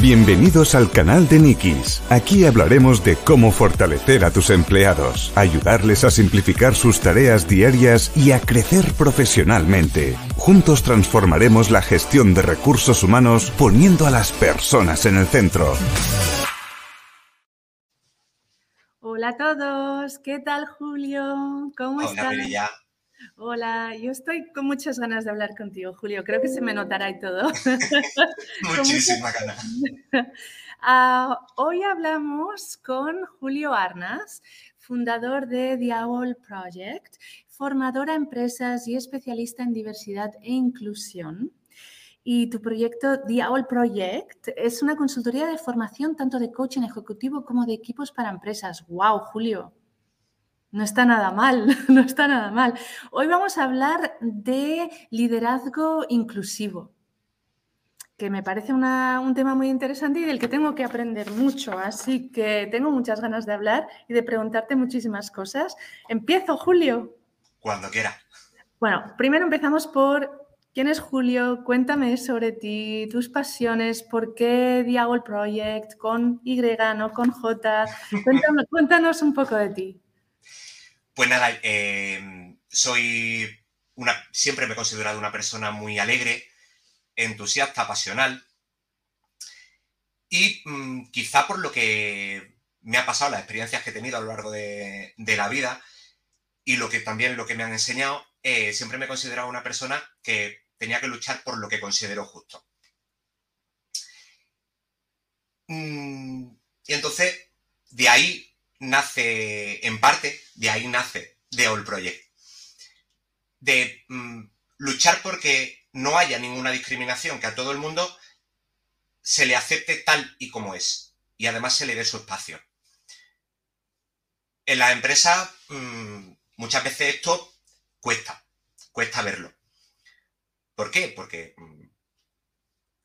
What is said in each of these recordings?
Bienvenidos al canal de Nikis. Aquí hablaremos de cómo fortalecer a tus empleados, ayudarles a simplificar sus tareas diarias y a crecer profesionalmente. Juntos transformaremos la gestión de recursos humanos poniendo a las personas en el centro. Hola a todos, ¿qué tal Julio? ¿Cómo estás? Hola, yo estoy con muchas ganas de hablar contigo, Julio. Creo que se me notará y todo. Muchísima ganas. Ah, hoy hablamos con Julio Arnas, fundador de The Owl Project, formador a empresas y especialista en diversidad e inclusión. Y tu proyecto, The Owl Project, es una consultoría de formación tanto de coaching ejecutivo como de equipos para empresas. ¡Wow, Julio! No está nada mal, no está nada mal. Hoy vamos a hablar de liderazgo inclusivo, que me parece un tema muy interesante y del que tengo que aprender mucho. Así que tengo muchas ganas de hablar y de preguntarte muchísimas cosas. Empiezo, Julio. Cuando quiera. Bueno, primero empezamos por quién es Julio, cuéntame sobre ti, tus pasiones, por qué Diago Project con Y, no con J. cuéntanos un poco de ti. Pues nada, em, soy una, siempre me he considerado una persona muy alegre, entusiasta, pasional. Y mm, quizá por lo que me ha pasado, las experiencias que he tenido a lo largo de, la vida y lo que también lo que me han enseñado, eh, siempre me he considerado una persona que tenía que luchar por lo que considero justo. Mm, y entonces, de ahí nace, en parte, de ahí nace The All Project. De mm, luchar porque no haya ninguna discriminación, que a todo el mundo se le acepte tal y como es. Y además se le dé su espacio. En la empresa, mm, muchas veces esto cuesta, cuesta verlo. ¿Por qué? Porque mm,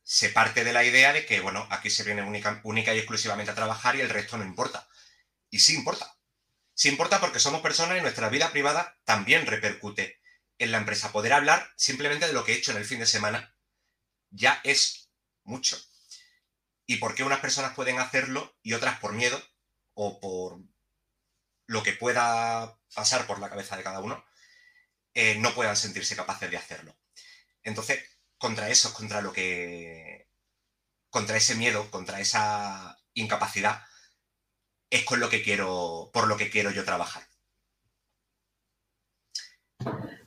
se parte de la idea de que, bueno, aquí se viene única y exclusivamente a trabajar y el resto no importa. Y sí importa. Sí importa porque somos personas y nuestra vida privada también repercute en la empresa. Poder hablar simplemente de lo que he hecho en el fin de semana ya es mucho. ¿Y por qué unas personas pueden hacerlo y otras por miedo o por lo que pueda pasar por la cabeza de cada uno, eh, no puedan sentirse capaces de hacerlo? Entonces, contra eso, contra lo que. contra ese miedo, contra esa incapacidad, es con lo que quiero, por lo que quiero yo trabajar.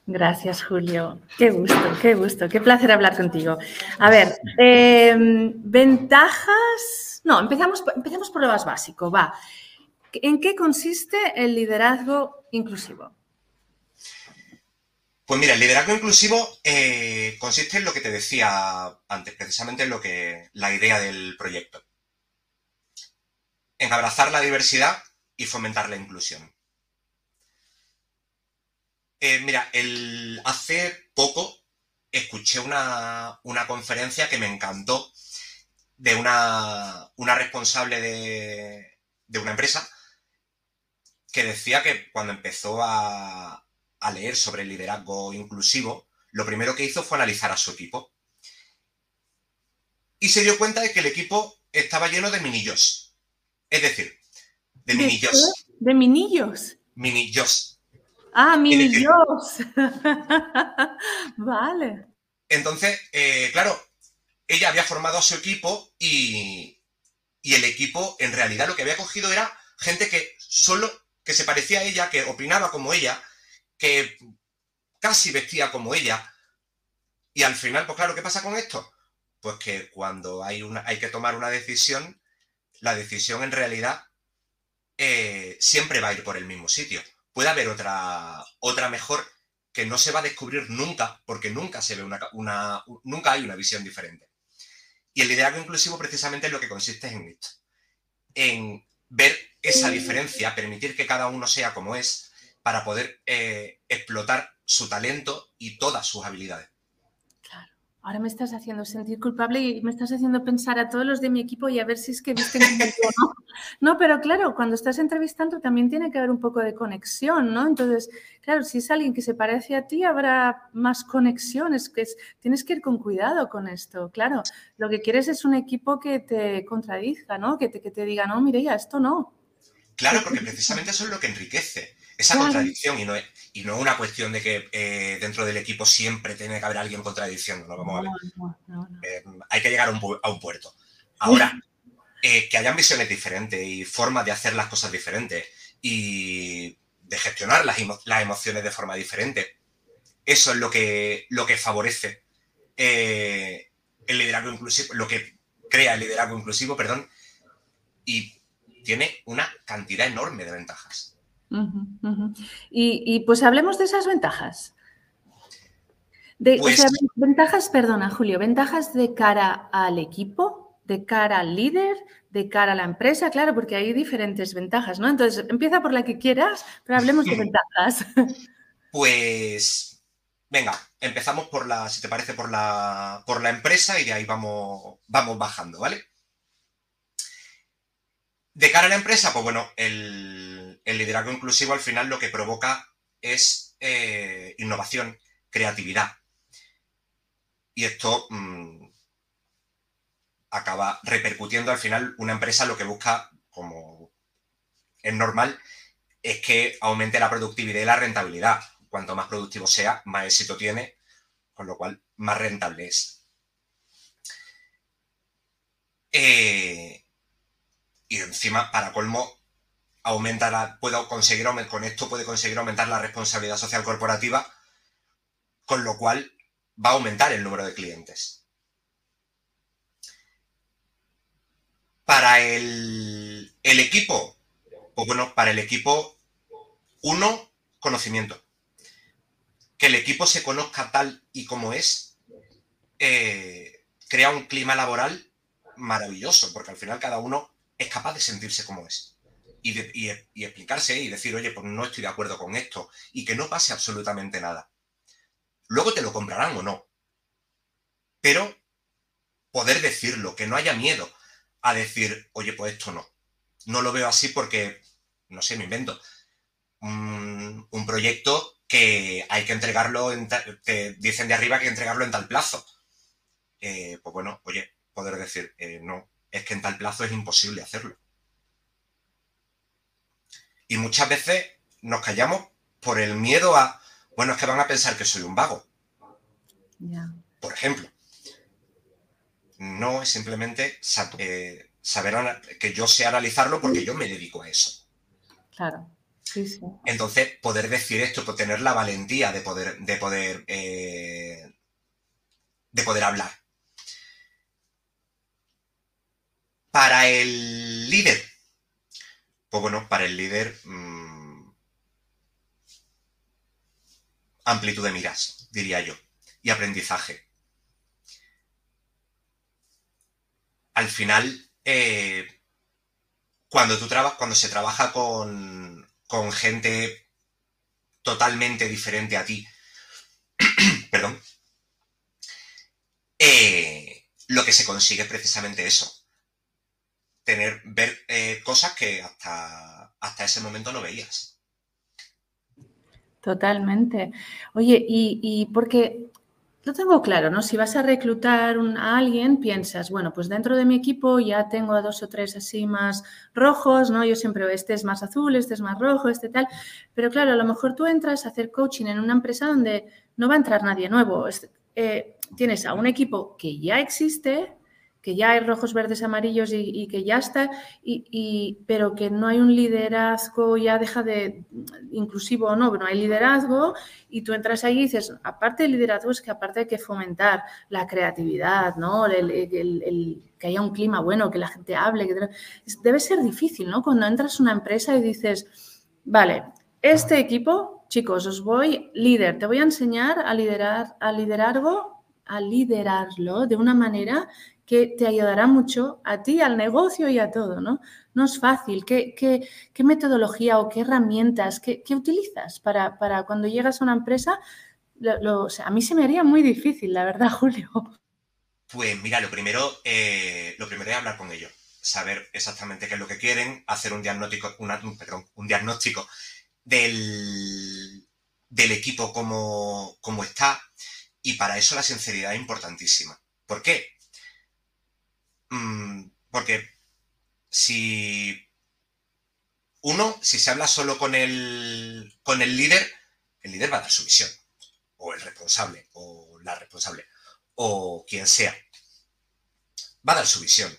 Gracias, Julio. Qué gusto, qué gusto, qué placer hablar contigo. A ver, em, ventajas. No, empezamos, empezamos por lo más básico. Va. ¿En qué consiste el liderazgo inclusivo? Pues mira, el liderazgo inclusivo eh, consiste en lo que te decía antes, precisamente en lo que la idea del proyecto en abrazar la diversidad y fomentar la inclusión. Eh, mira, hace poco escuché una, conferencia que me encantó de una, responsable de, de, una empresa que decía que cuando empezó a, a leer sobre el liderazgo inclusivo, lo primero que hizo fue analizar a su equipo. Y se dio cuenta de que el equipo estaba lleno de minillos es decir, de, minillos. ¿De minillos? Minillos. Ah, minillos. vale. Entonces, eh, claro, ella había formado a su equipo y, y el equipo en realidad lo que había cogido era gente que solo, que se parecía a ella, que opinaba como ella, que casi vestía como ella. Y al final, pues claro, ¿qué pasa con esto? Pues que cuando hay, una, hay que tomar una decisión, la decisión en realidad eh, siempre va a ir por el mismo sitio. Puede haber otra, otra mejor que no se va a descubrir nunca, porque nunca se ve una, nunca hay una visión diferente. Y el liderazgo inclusivo precisamente es lo que consiste en esto, en ver esa diferencia, permitir que cada uno sea como es, para poder eh, explotar su talento y todas sus habilidades. Ahora me estás haciendo sentir culpable y me estás haciendo pensar a todos los de mi equipo y a ver si es que visten ¿no? no, pero claro, cuando estás entrevistando también tiene que haber un poco de conexión, ¿no? Entonces, claro, si es alguien que se parece a ti, habrá más conexiones, que tienes que ir con cuidado con esto, claro. Lo que quieres es un equipo que te contradiga, ¿no? Que te, que te diga, no, mire, ya, esto no. Claro, porque precisamente eso es lo que enriquece, esa contradicción y no, es, y no una cuestión de que eh, dentro del equipo siempre tiene que haber alguien contradiciendo, ¿no? Vamos a ver. Eh, hay que llegar a un, puerto. Ahora, eh, que hayan visiones diferentes y formas de hacer las cosas diferentes y de gestionar las, las emociones de forma diferente, eso es lo que, lo que favorece el liderazgo inclusivo, lo que crea el liderazgo inclusivo, perdón, y tiene una cantidad enorme de ventajas. Y, pues hablemos de esas ventajas. De, pues ventajas, perdona, Julio, ventajas de cara al equipo, de cara al líder, de cara a la empresa, claro, porque hay diferentes ventajas, ¿no? Entonces, empieza por la que quieras, pero hablemos de ventajas. Pues, venga, empezamos por la, si te parece, por la, por la empresa y de ahí vamos, vamos bajando, ¿vale? De cara a la empresa, pues bueno, el, liderazgo inclusivo al final lo que provoca es eh, innovación, creatividad. Y esto mm, acaba repercutiendo al final una empresa lo que busca, como es normal, es que aumente la productividad y la rentabilidad. Cuanto más productivo sea, más éxito tiene, con lo cual más rentable es. Eh, y encima, para colmo, aumenta la, puedo conseguir, con esto puede conseguir aumentar la responsabilidad social corporativa, con lo cual va a aumentar el número de clientes. Para el, el equipo, pues bueno, para el equipo, uno, conocimiento. Que el equipo se conozca tal y como es, eh, crea un clima laboral maravilloso, porque al final cada uno es capaz de sentirse como es. Y, explicarse y decir, oye, pues no estoy de acuerdo con esto y que no pase absolutamente nada. Luego te lo comprarán o no. Pero poder decirlo, que no haya miedo a decir, oye, pues esto no. No lo veo así porque, no sé, me invento. Un, proyecto que hay que entregarlo, en te dicen de arriba que entregarlo en tal plazo. Eh, pues bueno, oye, poder decir, eh, no, es que en tal plazo es imposible hacerlo. Y muchas veces nos callamos por el miedo a, bueno, es que van a pensar que soy un vago. Por ejemplo. No es simplemente eh, saber que yo sé analizarlo porque yo me dedico a eso. Claro. Entonces, poder decir esto, tener la valentía de poder, de poder, eh, de poder hablar. Para el líder, bueno, para el líder, mm, amplitud de miras, diría yo, y aprendizaje. Al final, eh, cuando se trabaja con, con gente totalmente diferente a ti, perdón, eh, lo que se consigue es precisamente eso, tener, ver eh, cosas que hasta, hasta ese momento no veías. Totalmente. Oye, y, y porque lo tengo claro, ¿no? Si vas a reclutar a alguien, piensas, bueno, pues dentro de mi equipo ya tengo a dos o tres así más rojos, ¿no? Yo siempre este es más azul, este es más rojo, este tal. Pero claro, a lo mejor tú entras a hacer coaching en una empresa donde no va a entrar nadie nuevo. Eh, tienes a un equipo que ya existe, que ya hay rojos, verdes, amarillos y, que ya está, y, pero que no hay un liderazgo, ya deja de inclusivo o no, pero no hay liderazgo y tú entras ahí y dices, aparte del liderazgo es que aparte hay que fomentar la creatividad, ¿no? El, que haya un clima bueno, que la gente hable, debe ser difícil, ¿no? Cuando entras a una empresa y dices, vale, este equipo, chicos, os voy, líder, te voy a enseñar a liderar, a liderazgo a liderarlo de una manera que te ayudará mucho a ti, al negocio y a todo, ¿no? No es fácil. ¿Qué, metodología o qué herramientas, qué, utilizas para, cuando llegas a una empresa a mí se me haría muy difícil, la verdad, Julio. Pues mira, lo primero, eh, lo primero es hablar con ellos, saber exactamente qué es lo que quieren, hacer un diagnóstico, un diagnóstico del, del equipo como, como está. Y para eso la sinceridad es importantísima. ¿Por qué? Mm, porque si uno, si se habla solo con el, con el líder, el líder va a dar su visión, o el responsable, o la responsable, o quien sea, va a dar su visión.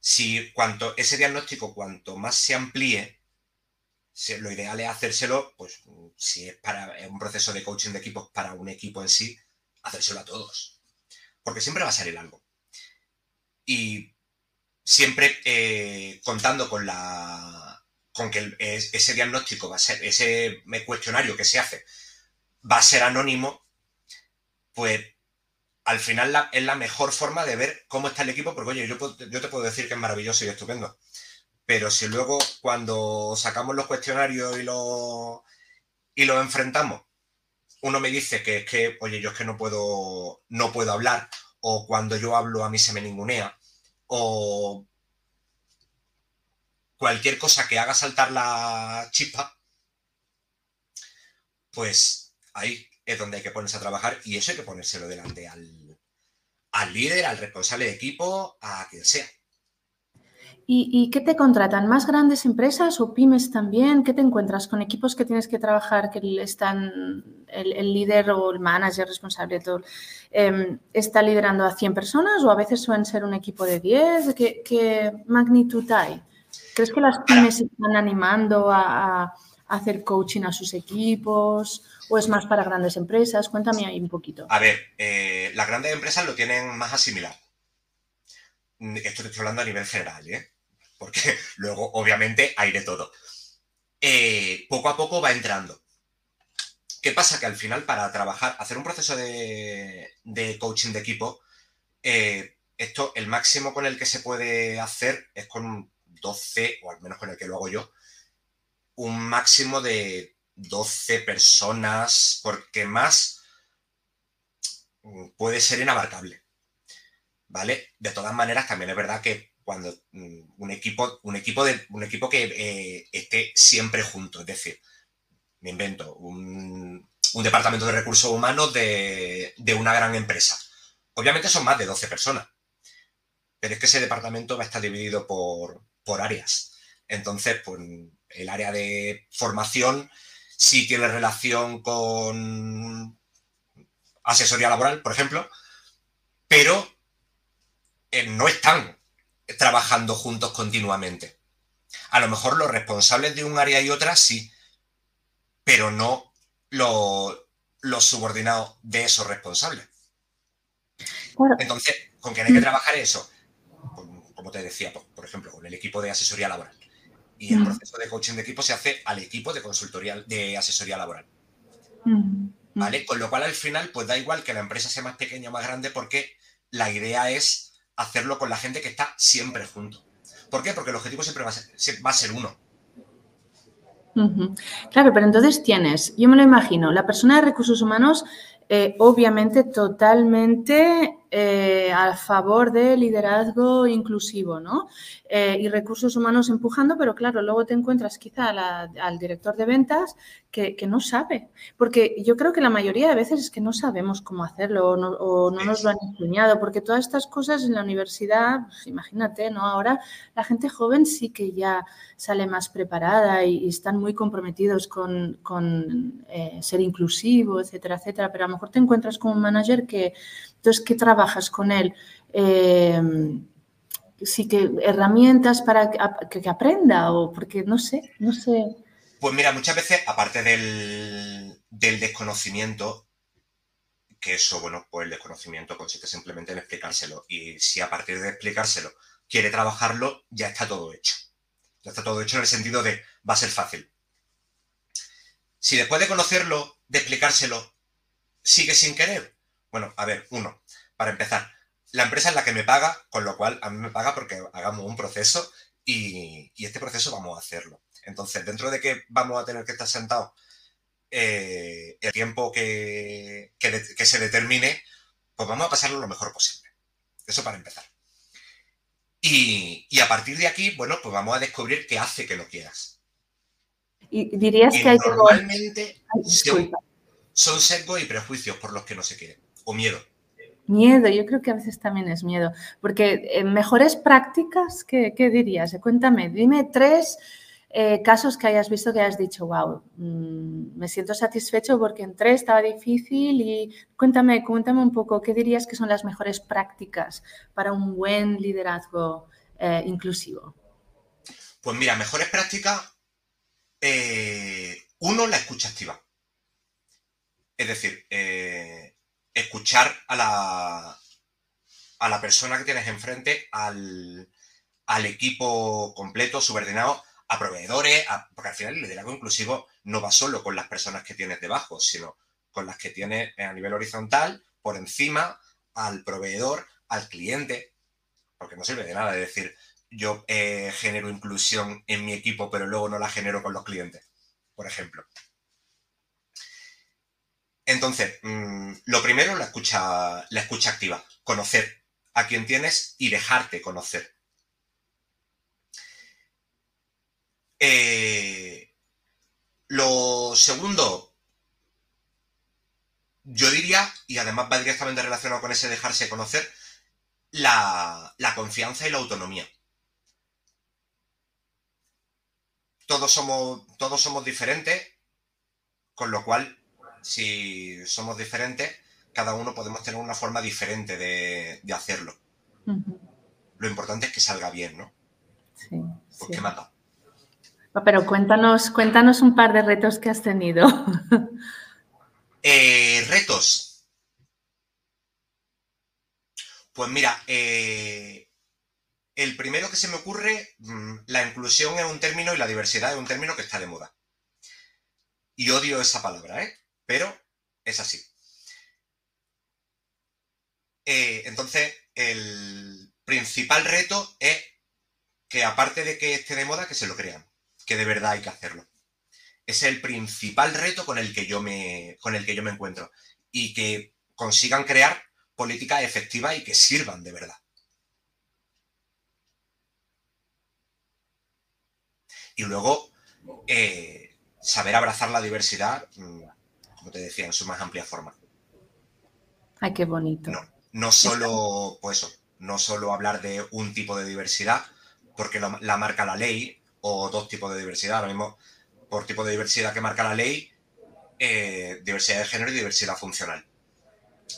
Si cuanto ese diagnóstico, cuanto más se amplíe, lo ideal es hacérselo, pues si es para un proceso de coaching de equipos para un equipo en sí, hacérselo a todos. Porque siempre va a salir algo. Y siempre eh, contando con la con que ese diagnóstico va a ser, ese cuestionario que se hace va a ser anónimo, pues al final es la mejor forma de ver cómo está el equipo, porque oye, yo, te puedo decir que es maravilloso y estupendo, pero si luego cuando sacamos los cuestionarios y los y los enfrentamos, uno me dice que es que, oye, yo es que no puedo, no puedo hablar, o cuando yo hablo a mí se me ningunea, o cualquier cosa que haga saltar la chispa, pues ahí es donde hay que ponerse a trabajar y eso hay que ponérselo delante al, al líder, al responsable de equipo, a quien sea. ¿Y, qué te contratan? ¿Más grandes empresas o pymes también? ¿Qué te encuentras con equipos que tienes que trabajar, que están el, líder o el manager responsable todo, em, está liderando a 100 personas o a veces suelen ser un equipo de 10? ¿Qué, qué magnitud hay? ¿Crees que las pymes se están animando a, hacer coaching a sus equipos o es más para grandes empresas? Cuéntame ahí un poquito. A ver, eh, las grandes empresas lo tienen más asimilado. Esto te estoy hablando a nivel general, ¿eh? Porque luego, obviamente, hay de todo. Eh, poco a poco va entrando. ¿Qué pasa? Que al final, para trabajar, hacer un proceso de, coaching de equipo, eh, esto, el máximo con el que se puede hacer es con 12, o al menos con el que lo hago yo, un máximo de 12 personas, porque más puede ser inabarcable. ¿Vale? De todas maneras, también es verdad que cuando mm, un equipo, un equipo, de, un equipo que eh, esté siempre junto, es decir, me invento, un, departamento de recursos humanos de, de, una gran empresa. Obviamente son más de 12 personas, pero es que ese departamento va a estar dividido por, por áreas. Entonces, pues el área de formación sí tiene relación con asesoría laboral, por ejemplo, pero eh, no están trabajando juntos continuamente. A lo mejor los responsables de un área y otra sí, pero no los, subordinados de esos responsables. Entonces, ¿con quién hay que trabajar eso? como te decía, por, ejemplo, con el equipo de asesoría laboral. Y el proceso de coaching de equipo se hace al equipo de consultoría de asesoría laboral. ¿Vale? Con lo cual al final, pues da igual que la empresa sea más pequeña o más grande, porque la idea es hacerlo con la gente que está siempre junto. ¿Por qué? Porque el objetivo siempre va a ser, uno. Claro, pero entonces tienes, yo me lo imagino, la persona de recursos humanos eh, obviamente totalmente eh, a favor del liderazgo inclusivo, ¿no? Eh, y recursos humanos empujando, pero claro, luego te encuentras quizá al director de ventas que, no sabe, porque yo creo que la mayoría de veces es que no sabemos cómo hacerlo o no, nos lo han enseñado, porque todas estas cosas en la universidad, pues imagínate, ¿no? Ahora la gente joven sí que ya sale más preparada y, están muy comprometidos con, eh, ser inclusivo, etcétera, etcétera, pero a lo mejor te encuentras con un manager que, entonces, ¿qué trabajas con él? sí que herramientas para que, aprenda o porque no sé, no sé. Pues mira, muchas veces, aparte del, desconocimiento, que eso, bueno, pues el desconocimiento consiste simplemente en explicárselo. Y si a partir de explicárselo quiere trabajarlo, ya está todo hecho. Ya está todo hecho en el sentido de va a ser fácil. Si después de conocerlo, de explicárselo, sigue sin querer, bueno, a ver, uno, para empezar, la empresa es la que me paga, con lo cual a mí me paga porque hagamos un proceso y, este proceso vamos a hacerlo. Entonces, dentro de que vamos a tener que estar sentados eh, el tiempo que, que, se determine, pues vamos a pasarlo lo mejor posible. Eso para empezar. Y, y, a partir de aquí, bueno, pues vamos a descubrir qué hace que lo quieras. Y dirías que hay normalmente son, son sesgos y prejuicios por los que no se quiere, o miedo. Miedo, yo creo que a veces también es miedo, porque en mejores prácticas, ¿qué, qué dirías? Cuéntame, dime tres eh, casos que hayas visto que hayas dicho, wow, mm, me siento satisfecho porque entré, estaba difícil y cuéntame, cuéntame un poco, ¿qué dirías que son las mejores prácticas para un buen liderazgo eh, inclusivo? Pues mira, mejores prácticas, eh, uno, la escucha activa. Es decir, escuchar a la, a la persona que tienes enfrente, al, al equipo completo, subordinado, a proveedores, porque al final el liderazgo inclusivo no va solo con las personas que tienes debajo, sino con las que tienes a nivel horizontal, por encima, al proveedor, al cliente, porque no sirve de nada de decir yo eh, genero inclusión en mi equipo, pero luego no la genero con los clientes, por ejemplo. Entonces, mm, lo primero, la escucha, la escucha activa, conocer a quien tienes y dejarte conocer. Eh, lo segundo, yo diría, y además va directamente relacionado con ese dejarse conocer, la, confianza y la autonomía. Todos somos, todos somos diferentes, con lo cual, si somos diferentes, cada uno podemos tener una forma diferente de, hacerlo. Lo importante es que salga bien, ¿no? Sí. Pues qué mata. Pero cuéntanos, cuéntanos un par de retos que has tenido. Eh, retos. Pues mira, eh, el primero que se me ocurre, mm, la inclusión es un término y la diversidad es un término que está de moda. Y odio esa palabra, ¿eh? Pero es así. Eh, entonces, el principal reto es que aparte de que esté de moda, que se lo crean que de verdad hay que hacerlo. Es el principal reto con el que yo me, con el que yo me encuentro. Y que consigan crear políticas efectivas y que sirvan de verdad. Y luego, eh, saber abrazar la diversidad, mm, como te decía, en su más amplia forma. Ay, qué bonito. No, no solo, pues no solo hablar de un tipo de diversidad, porque la marca la ley, o dos tipos de diversidad. Ahora mismo, por tipo de diversidad que marca la ley, eh, diversidad de género y diversidad funcional.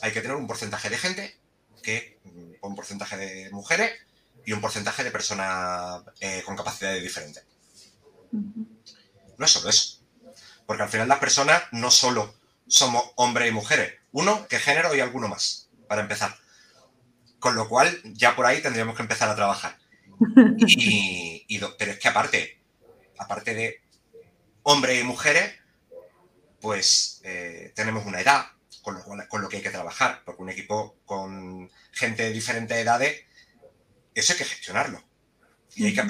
Hay que tener un porcentaje de gente, que mm, un porcentaje de mujeres y un porcentaje de personas eh, con capacidades diferentes. No es solo eso. Porque al final las personas no solo somos hombres y mujeres. Uno, que género y alguno más, para empezar. Con lo cual, ya por ahí tendríamos que empezar a trabajar. Y, pero es que aparte, aparte de hombres y mujeres, pues eh, tenemos una edad con lo, con lo que hay que trabajar, porque un equipo con gente de diferentes edades, eso hay que gestionarlo. Y hay que,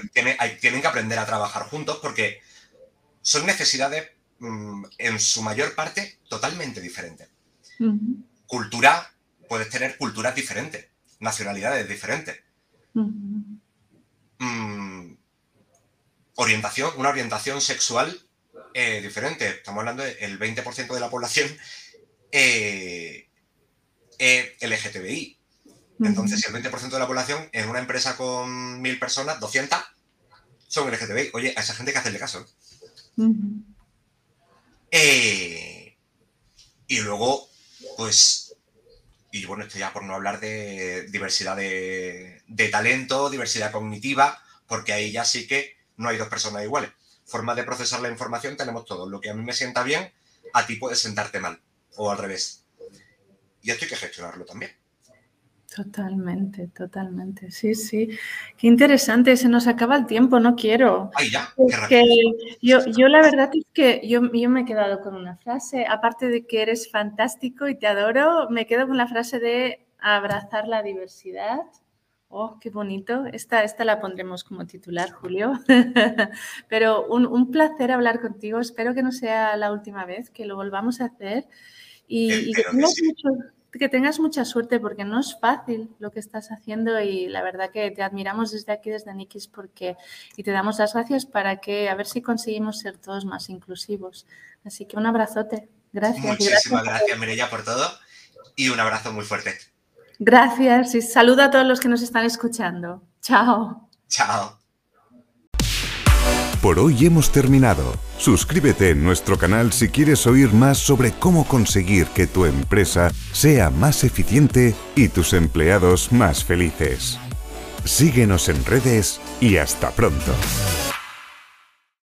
tienen que aprender a trabajar juntos porque son necesidades mm, en su mayor parte totalmente diferentes. Cultura, puedes tener culturas diferentes, nacionalidades diferentes. Mm, orientación, una orientación sexual eh, diferente. Estamos hablando del 20% de la población eh, LGTBI. Entonces, si el 20% de la población en una empresa con mil personas, 200 son LGTBI, oye, a esa gente hay que hacerle caso. Eh, y luego, pues, y bueno, esto ya por no hablar de diversidad de, talento, diversidad cognitiva, porque ahí ya sí que no hay dos personas iguales. Forma de procesar la información tenemos todos. Lo que a mí me sienta bien, a ti puede sentarte mal, o al revés. Y esto hay que gestionarlo también. Totalmente, totalmente. Sí, sí. Qué interesante. Se nos acaba el tiempo, no quiero. Ay, ya. Qué yo, yo la verdad es que yo, yo me he quedado con una frase, aparte de que eres fantástico y te adoro, me quedo con la frase de abrazar la diversidad Oh, qué bonito. Esta, esta la pondremos como titular, Julio. Pero un, placer hablar contigo. Espero que no sea la última vez, que lo volvamos a hacer. Y, que, tengas mucha suerte porque no es fácil lo que estás haciendo y la verdad que te admiramos desde aquí, desde Nikis, porque y te damos las gracias para que a ver si conseguimos ser todos más inclusivos. Así que un abrazote. Gracias. Muchísimas gracias, gracias por todo y un abrazo muy fuerte. Gracias y saludo a todos los que nos están escuchando. Chao. Chao. Por hoy hemos terminado. Suscríbete en nuestro canal si quieres oír más sobre cómo conseguir que tu empresa sea más eficiente y tus empleados más felices. Síguenos en redes y hasta pronto.